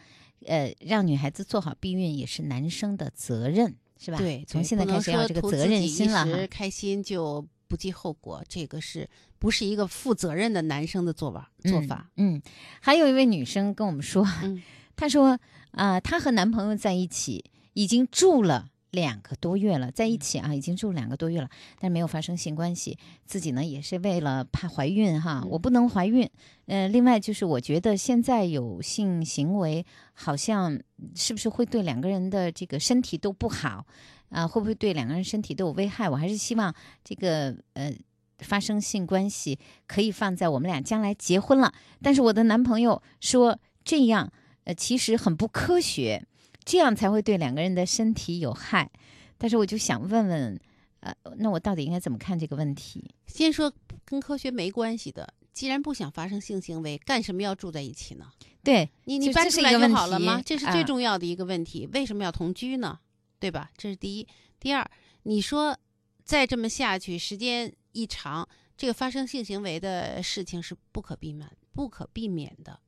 呃，让女孩子做好避孕也是男生的责任，是吧？
对，
从现在开始要这个责任心了哈
一时。开心就不计后果，这个是不是一个负责任的男生的做法做法？
嗯，嗯，还有一位女生跟我们说，
嗯
她说啊、她和男朋友在一起已经住了两个多月了，在一起啊，已经住两个多月了，但是没有发生性关系。自己呢也是为了怕怀孕哈，我不能怀孕。呃，另外就是我觉得现在有性行为，好像是不是会对两个人的这个身体都不好啊、会不会对两个人身体都有危害？我还是希望这个呃。发生性关系可以放在我们俩将来结婚了，但是我的男朋友说这样，呃，其实很不科学，这样才会对两个人的身体有害。但是我就想问问，呃，那我到底应该怎么看这个问题？
先说跟科学没关系的，既然不想发生性行为，干什么要住在一起呢？
对
你你搬出来就好了吗？这是最
啊
重要的一个问题。为什么要同居呢？对吧？这是第一。第二，你说再这么下去，时间一长，这个发生性行为的事情是不可避免、不可避免的。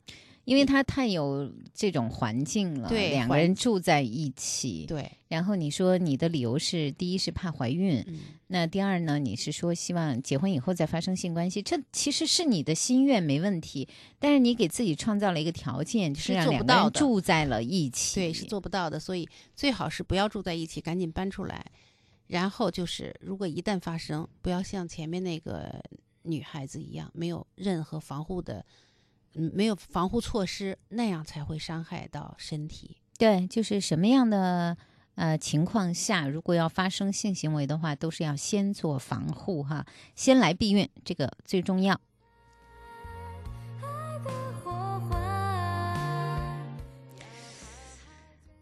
因为他太有这种环境了，
对
两个人住在一起，
对，
然后你说你的理由是，第一是怕怀孕，
嗯。
那第二呢，你是说希望结婚以后再发生性关系，这其实是你的心愿没问题，但是你给自己创造了一个条件，就是
是
让两个
做不到
住在了一起，
对，是做不到的。所以最好是不要住在一起，赶紧搬出来。然后就是，如果一旦发生，不要像前面那个女孩子一样，没有任何防护的，没有防护措施，那样才会伤害到身体。
对，就是什么样的呃情况下，如果要发生性行为的话，都是要先做防护哈，先来避孕，这个最重要。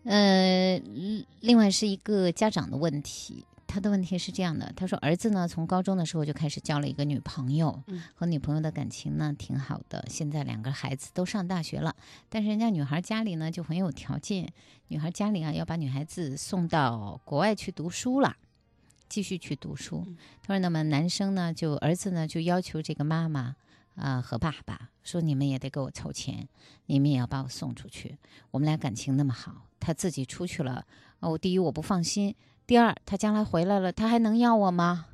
呃，另外是一个家长的问题，他的问题是这样的，他说儿子呢从高中的时候就开始交了一个女朋友，
嗯
和女朋友的感情呢挺好的，现在两个孩子都上大学了，但是人家女孩家里呢就很有条件，女孩家里啊要把女孩子送到国外去读书了。继续去读书，他说：“那么男生呢，就儿子呢，就要求这个妈妈啊、和爸爸说，你们也得给我凑钱，你们也要把我送出去。我们俩感情那么好，他自己出去了，哦，我第一我不放心，第二他将来回来了，他还能要我吗？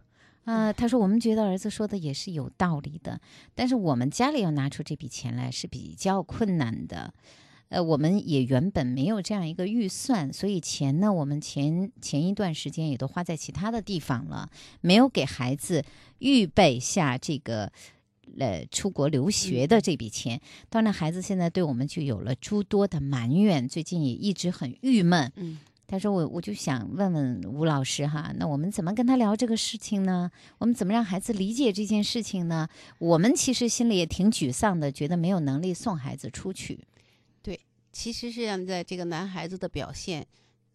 啊、他说我们觉得儿子说的也是有道理的，但是我们家里要拿出这笔钱来是比较困难的。呃，我们也原本没有这样一个预算，所以钱呢，我们前前一段时间也都花在其他的地方了，没有给孩子预备下这个呃出国留学的这笔钱。当然，孩子现在对我们就有了诸多的埋怨，最近也一直很郁闷。
嗯，
他说我我就想问问吴老师哈，那我们怎么跟他聊这个事情呢？我们怎么让孩子理解这件事情呢？我们其实心里也挺沮丧的，觉得没有能力送孩子出去。
对，其实是现在这个男孩子的表现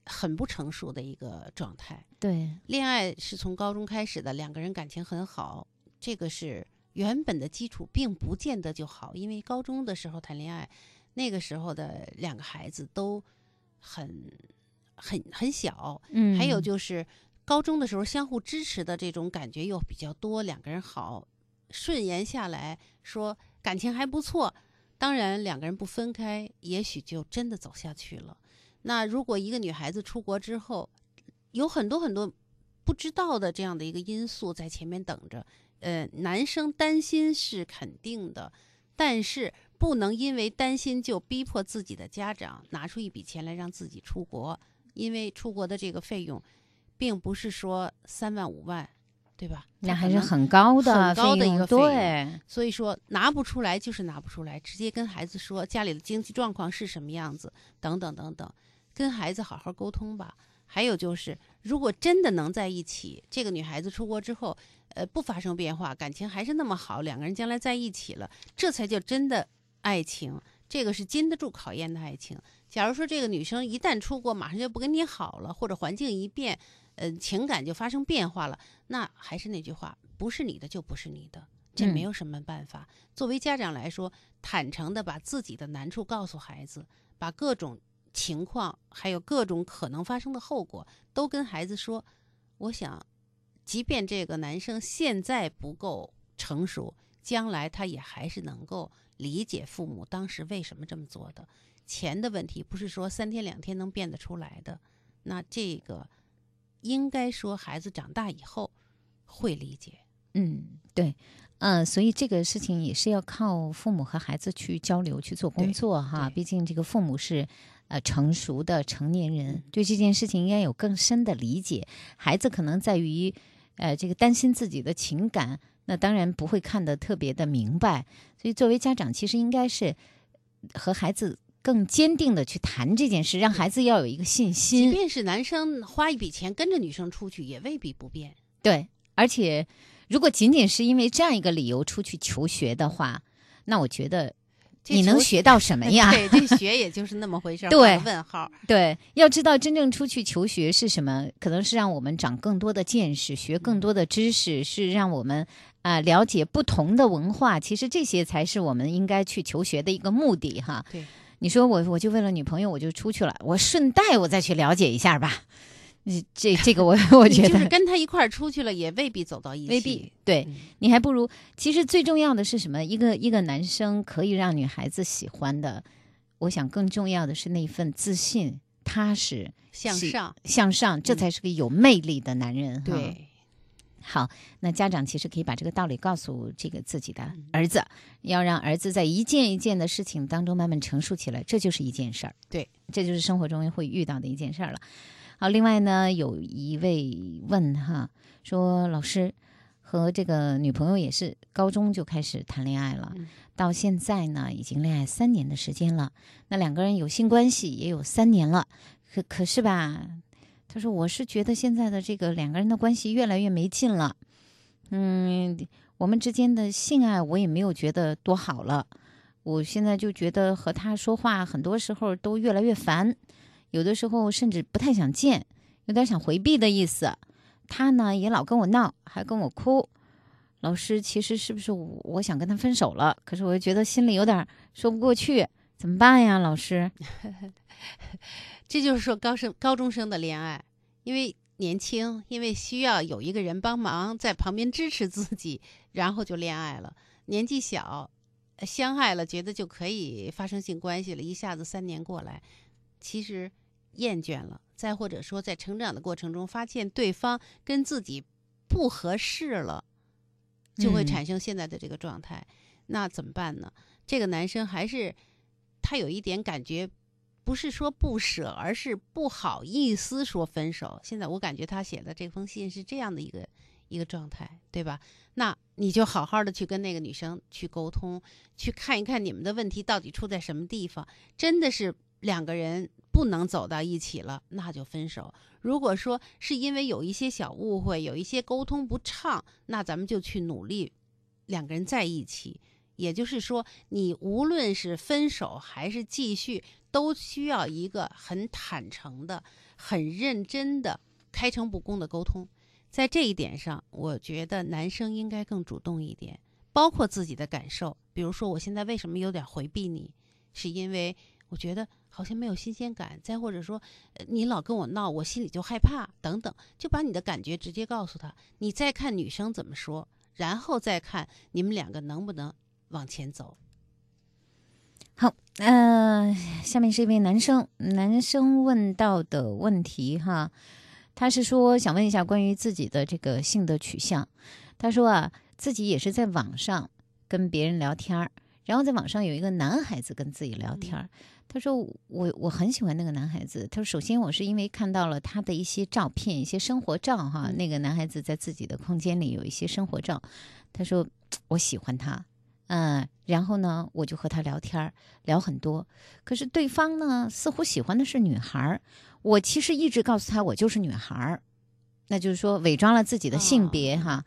很不成熟的一个状态。
对，
恋爱是从高中开始的，两个人感情很好，这个是原本的基础，并不见得就好。因为高中的时候谈恋爱，那个时候的两个孩子都很很很小，
嗯
还有就是高中的时候相互支持的这种感觉又比较多，两个人好顺延下来说感情还不错。当然，两个人不分开，也许就真的走下去了。那如果一个女孩子出国之后，有很多很多不知道的这样的一个因素在前面等着，呃，男生担心是肯定的，但是不能因为担心就逼迫自己的家长拿出一笔钱来让自己出国，因为出国的这个费用，并不是说三万五万，对吧？
那还是很高的
很高的一个费用
对
所以说拿不出来就是拿不出来，直接跟孩子说家里的经济状况是什么样子，等等等等，跟孩子好好沟通吧。还有就是，如果真的能在一起，这个女孩子出国之后，呃，不发生变化，感情还是那么好，两个人将来在一起了，这才叫真的爱情。这个是经得住考验的爱情。假如说这个女生一旦出国，马上就不跟你好了，或者环境一变，呃，情感就发生变化了，那还是那句话，不是你的就不是你的，这
嗯
没有什么办法。作为家长来说，坦诚的把自己的难处告诉孩子，把各种情况还有各种可能发生的后果都跟孩子说。我想，即便这个男生现在不够成熟，将来他也还是能够理解父母当时为什么这么做的。钱的问题不是说三天两天能变得出来的，那这个应该说孩子长大以后会理解。
嗯，对，嗯、所以这个事情也是要靠父母和孩子去交流去做工作哈。毕竟这个父母是呃成熟的成年人，对这件事情应该有更深的理解。孩子可能在于呃这个担心自己的情感，那当然不会看得特别的明白。所以作为家长，其实应该是和孩子更坚定的去谈这件事，让孩子要有一个信心即。
便是男生花一笔钱跟着女生出去，也未必不变。
对，而且如果仅仅是因为这样一个理由出去求学的话，那我觉得你能学到什么 呀？
对，这学也就是那么回事儿，
对
问号。
对，要知道真正出去求学是什么，可能是让我们长更多的见识，学更多的知识，是让我们啊、了解不同的文化。其实这些才是我们应该去求学的一个目的哈。
对，
你说我我就为了女朋友我就出去了，我顺带我再去了解一下吧。这这这个我我觉得
就是跟他一块儿出去了，也未必走到一起。
未必，对、你还不如。其实最重要的是什么？一个一个男生可以让女孩子喜欢的，我想更重要的是那份自信、踏实、
向上
向上，这才是个有魅力的男人。哈
对，
好，那家长其实可以把这个道理告诉这个自己的儿子，要让儿子在一件一件的事情当中慢慢成熟起来，这就是一件事儿。
对，
这就是生活中会遇到的一件事儿了。好，另外呢，有一位问哈，说老师和这个女朋友也是高中就开始谈恋爱了，到现在呢已经恋爱三年的时间了。那两个人有性关系也有三年了，可可是吧，他说我是觉得现在的这个两个人的关系越来越没劲了，嗯，我们之间的性爱我也没有觉得多好了。我现在就觉得和他说话，很多时候都越来越烦，有的时候甚至不太想见，有点想回避的意思。他呢也老跟我闹，还跟我哭。老师，其实是不是我我想跟他分手了？可是我又觉得心里有点说不过去，怎么办呀？老师，
这就是说高生高中生的恋爱，因为年轻，因为需要有一个人帮忙在旁边支持自己，然后就恋爱了。年纪小，相爱了，觉得就可以发生性关系了，一下子三年过来，其实厌倦了。再或者说，在成长的过程中，发现对方跟自己不合适了，就会
嗯
产生现在的这个状态。那怎么办呢？这个男生还是他有一点感觉，不是说不舍，而是不好意思说分手。现在我感觉他写的这封信是这样的一个一个状态，对吧？那你就好好的去跟那个女生去沟通，去看一看你们的问题到底出在什么地方。真的是两个人不能走到一起了，那就分手。如果说是因为有一些小误会，有一些沟通不畅，那咱们就去努力，两个人在一起。也就是说，你无论是分手还是继续，都需要一个很坦诚的、很认真的、开诚布公的沟通。在这一点上，我觉得男生应该更主动一点，包括自己的感受。比如说，我现在为什么有点回避你，是因为我觉得好像没有新鲜感；再或者说，呃你老跟我闹，我心里就害怕，等等，就把你的感觉直接告诉他。你再看女生怎么说，然后再看你们两个能不能往前走。
好，呃，下面是一位男生，男生问到的问题哈，他是说想问一下关于自己的这个性的取向。他说啊，自己也是在网上跟别人聊天儿，然后在网上有一个男孩子跟自己聊天儿。他说我我很喜欢那个男孩子。他说首先我是因为看到了他的一些照片，一些生活照哈，那个男孩子在自己的空间里有一些生活照。他说我喜欢他。嗯，然后呢，我就和他聊天儿，聊很多。可是对方呢，似乎喜欢的是女孩儿。我其实一直告诉他，我就是女孩儿，那就是说伪装了自己的性别哈。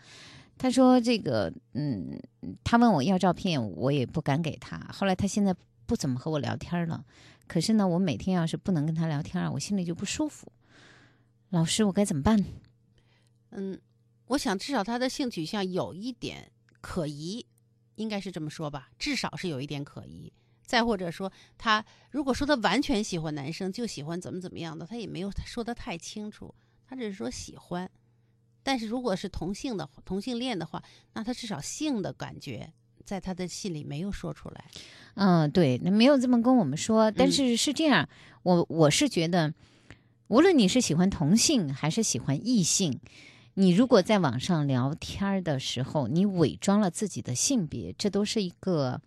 他说这个，嗯，他问我要照片，我也不敢给他。后来他现在不怎么和我聊天了。可是呢，我每天要是不能跟他聊天儿，我心里就不舒服。老师，我该怎么办？
嗯，我想至少他的性取向有一点可疑，应该是这么说吧，至少是有一点可疑。再或者说，他如果说他完全喜欢男生，就喜欢怎么怎么样的，他也没有说的太清楚，他只是说喜欢。但是如果是同性的同性恋的话，那他至少性的感觉在他的信里没有说出来。
嗯，对，那没有这么跟我们说，但是是这样，我我是觉得，无论你是喜欢同性还是喜欢异性，你如果在网上聊天儿的时候，你伪装了自己的性别，这都是一个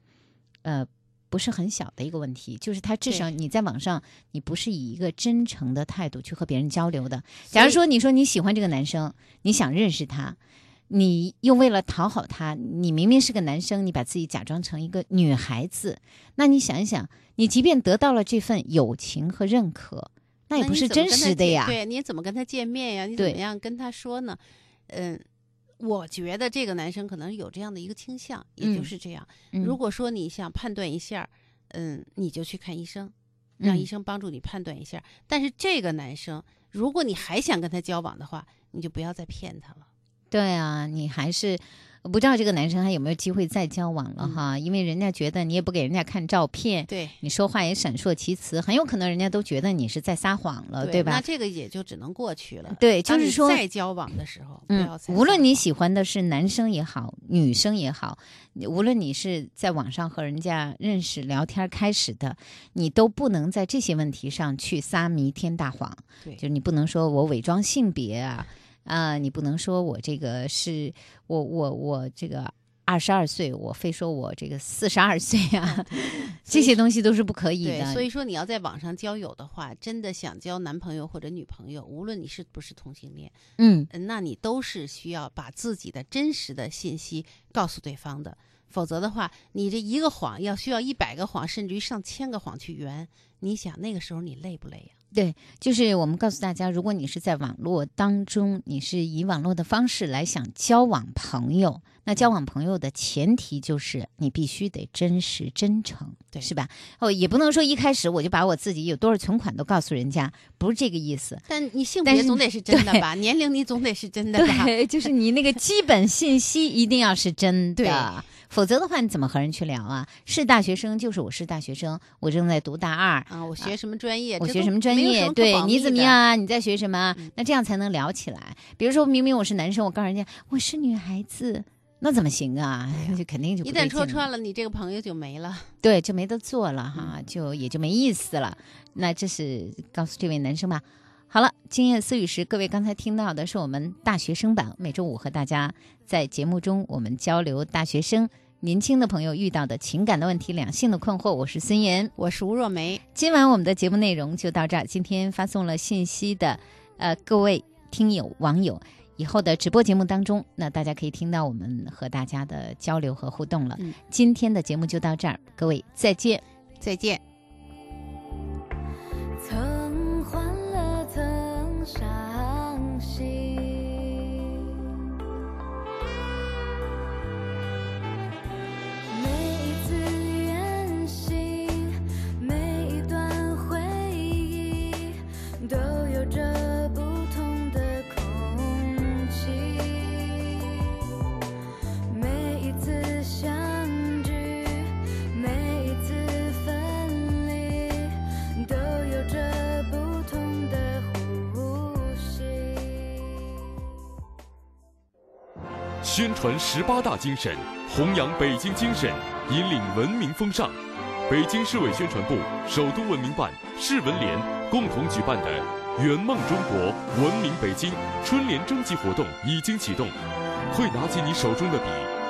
呃不是很小的一个问题，就是他至少你在网上，你不是以一个真诚的态度去和别人交流的。假如说你说你喜欢这个男生，你想认识他。你又为了讨好他，你明明是个男生，你把自己假装成一个女孩子，那你想一想，你即便得到了这份友情和认可，那也不是真实的呀。
对，你怎么跟他见面呀？你怎么样跟他说呢？嗯，我觉得这个男生可能有这样的一个倾向，也就
嗯
是这样。
嗯
如果说你想判断一下，嗯，你就去看医生，让
嗯
医生帮助你判断一下。但是这个男生，如果你还想跟他交往的话，你就不要再骗他了。
对啊，你还是不知道这个男生还有没有机会再交往了哈，因为人家觉得你也不给人家看照片，
嗯对
你说话也闪烁其词，很有可能人家都觉得你是在撒谎了，
对
吧
那？这个也就只能过去了。
对就是说
在交往的时候，
嗯，无论你喜欢的是男生也好，女生也好，无论你是在网上和人家认识、聊天开始的，你都不能在这些问题上去撒弥天大谎。
对
就是你不能说我伪装性别啊，啊、你不能说我这个是我我我这个二十二岁，我非说我这个四十二岁啊，这些东西都是不可以，的。
所以说你要在网上交友的话，真的想交男朋友或者女朋友，无论你是不是同性恋，
嗯，
呃那你都是需要把自己的真实的信息告诉对方的。否则的话，你这一个谎要需要一百个谎，甚至于上千个谎去圆。你想那个时候你累不累呀、
对，就是我们告诉大家，如果你是在网络当中，你是以网络的方式来想交往朋友，那交往朋友的前提就是你必须得真实真诚，
对
是吧？哦，也不能说一开始我就把我自己有多少存款都告诉人家，不是这个意思。
但你性别总得是真的吧？年龄你总得是真的吧？
对，就是你那个基本信息一定要是真
对
的，否则的话你怎么和人去聊啊？是大学生就是我是大学生，我正在读大二，
啊，我学什么专业？
我学什么专业？对你怎么样？啊？你在学什么？那这样才能聊起来。比如说明明我是男生，我告诉人家我是女孩子，那怎么行啊？就肯定就不
一旦戳穿了，你这个朋友就没了。
对，就没得做了哈，
嗯
就也就没意思了。那这是告诉这位男生吧。好了，今夜思雨时，各位刚才听到的是我们大学生版，每周五和大家在节目中我们交流大学生年轻的朋友遇到的情感的问题、两性的困惑。我是孙岩，
我是吴若梅。
今晚我们的节目内容就到这儿。今天发送了信息的，呃，各位听友网友以后的直播节目当中，那大家可以听到我们和大家的交流和互动了。
嗯
今天的节目就到这儿，各位再见。
再见。
曾欢乐，曾伤
宣传十八大精神，弘扬北京精神，引领文明风尚。北京市委宣传部、首都文明办、市文联共同举办的“圆梦中国，文明北京”春联征集活动已经启动。快拿起你手中的笔，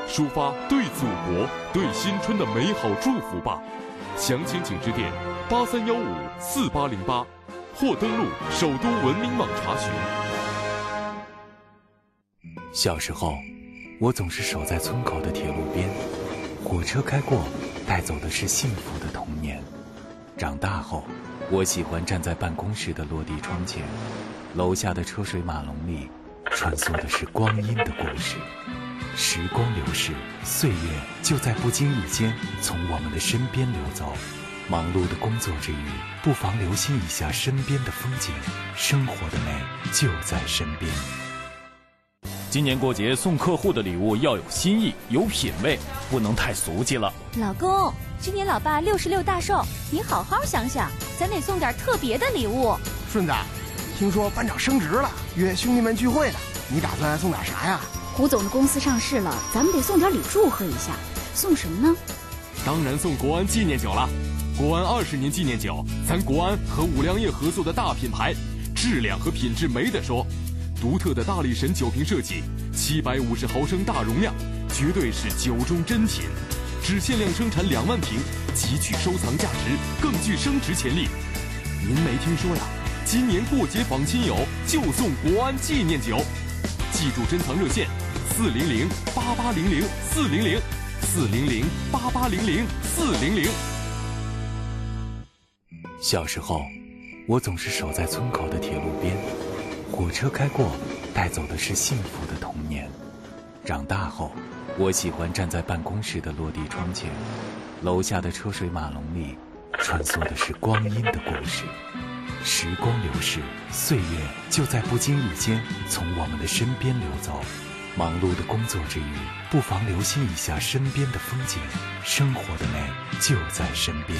抒发对祖国、对新春的美好祝福吧！详情请致电八三幺五四八零八，或登录首都文明网查询。
小时候，我总是守在村口的铁路边，火车开过，带走的是幸福的童年。长大后，我喜欢站在办公室的落地窗前，楼下的车水马龙里，穿梭的是光阴的故事。时光流逝，岁月就在不经意间从我们的身边流走。忙碌的工作之余，不妨留心一下身边的风景，生活的美就在身边。
今年过节送客户的礼物要有新意、有品味，不能太俗气了。
老公，今年老爸六十六大寿，你好好想想，咱得送点特别的礼物。
顺子，听说班长升职了，约兄弟们聚会呢，你打算送点啥呀？
胡总的公司上市了，咱们得送点礼祝贺一下。送什么呢？
当然送国安纪念酒了。国安二十年纪念酒，咱国安和五粮液合作的大品牌，质量和品质没得说。独特的大力神酒瓶设计，七百五十毫升大容量，绝对是酒中珍品。只限量生产两万瓶，极具收藏价值，更具升值潜力。您没听说呀？今年过节访亲友就送国安纪念酒，记住珍藏热线：四零零八八零零四零零四零零八八零零四零零。
小时候，我总是守在村口的铁路边，火车开过，带走的是幸福的童年。长大后，我喜欢站在办公室的落地窗前，楼下的车水马龙里，穿梭的是光阴的故事。时光流逝，岁月就在不经意间从我们的身边流走。忙碌的工作之余，不妨留心一下身边的风景，生活的美就在身边。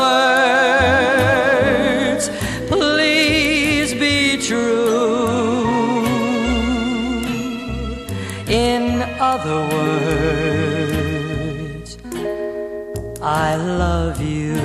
I love you.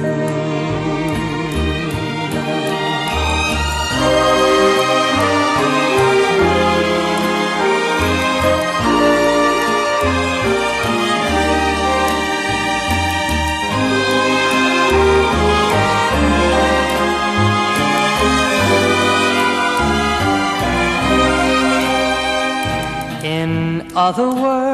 In other words,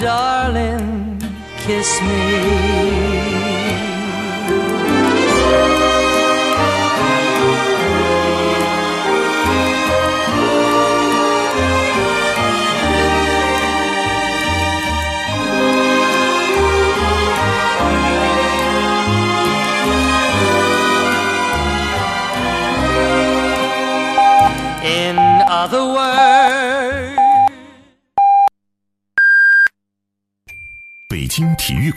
darling, kiss me.
体育馆。